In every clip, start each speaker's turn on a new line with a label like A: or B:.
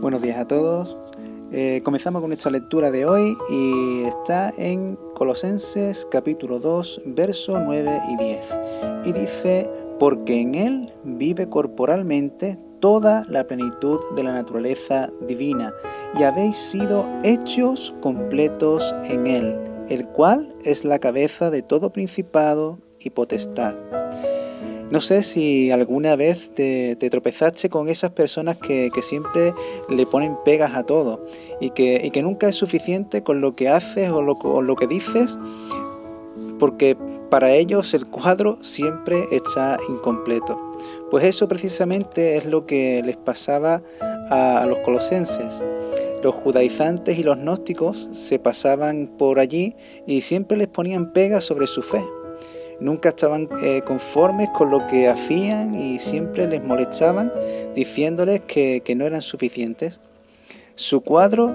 A: Buenos días a todos. Eh, comenzamos con nuestra lectura de hoy y está en Colosenses capítulo 2, versos 9 y 10. Y dice, porque en Él vive corporalmente toda la plenitud de la naturaleza divina y habéis sido hechos completos en Él, el cual es la cabeza de todo principado y potestad no sé si alguna vez te, tropezaste con esas personas que, siempre le ponen pegas a todo y que, nunca es suficiente con lo que haces o lo, lo que dices porque para ellos el cuadro siempre está incompleto. Pues eso precisamente es lo que les pasaba a, a los colosenses. Los judaizantes y los gnósticos se pasaban por allí y siempre les ponían pegas sobre su fe nunca estaban eh, conformes con lo que hacían y siempre les molestaban diciéndoles que, no eran suficientes. Su cuadro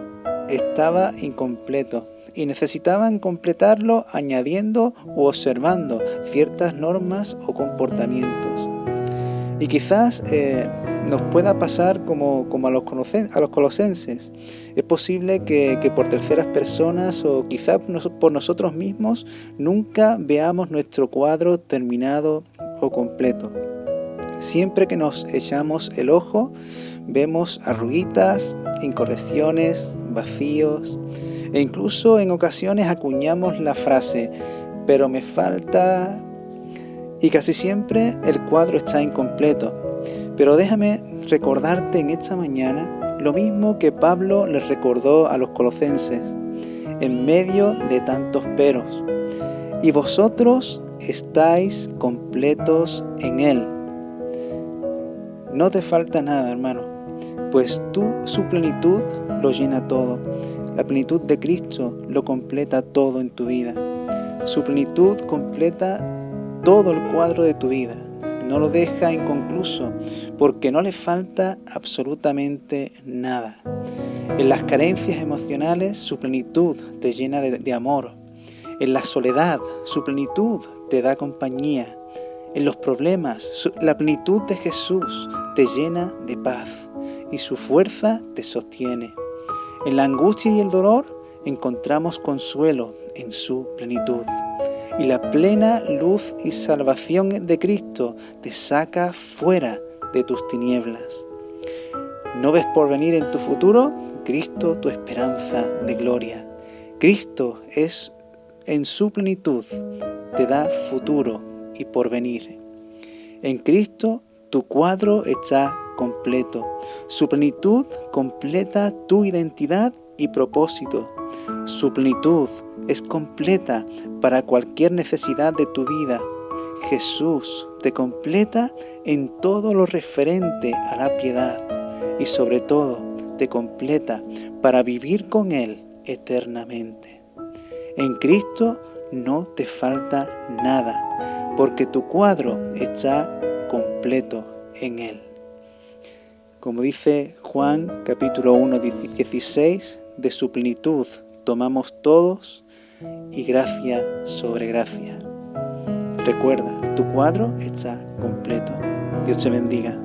A: estaba incompleto y necesitaban completarlo añadiendo u observando ciertas normas o comportamientos. Y quizás eh, nos pueda pasar como, a, los colosenses. Es posible que, por terceras personas o quizás por nosotros mismos nunca veamos nuestro cuadro terminado o completo. Siempre que nos echamos el ojo, vemos arruguitas, incorrecciones, vacíos e incluso en ocasiones acuñamos la frase, pero me falta y casi siempre el cuadro está incompleto. Pero déjame recordarte en esta mañana lo mismo que Pablo les recordó a los colosenses en medio de tantos peros. Y vosotros estáis completos en Él. No te falta nada, hermano, pues tú, su plenitud lo llena todo. La plenitud de Cristo lo completa todo en tu vida. Su plenitud completa todo el cuadro de tu vida, no lo deja inconcluso, porque no le falta absolutamente nada. En las carencias emocionales su plenitud te llena de, amor. En la soledad su plenitud te da compañía. En los problemas la plenitud de Jesús te llena de paz y su fuerza te sostiene. En la angustia y el dolor encontramos consuelo en su plenitud y la plena luz y salvación de Cristo te saca fuera de tus tinieblas. ¿No ves por venir en tu futuro? Cristo tu esperanza de gloria. Cristo es en su plenitud, te da futuro y porvenir. En Cristo tu cuadro está completo. Su plenitud completa tu identidad y propósito. Su plenitud es completa para cualquier necesidad de tu vida. Jesús te completa en todo lo referente a la piedad y sobre todo te completa para vivir con Él eternamente. En Cristo no te falta nada, porque tu cuadro está completo en Él. Como dice Juan capítulo 1, 16, de su plenitud tomamos todos y gracia sobre gracia. Recuerda, tu cuadro está completo. Dios te bendiga.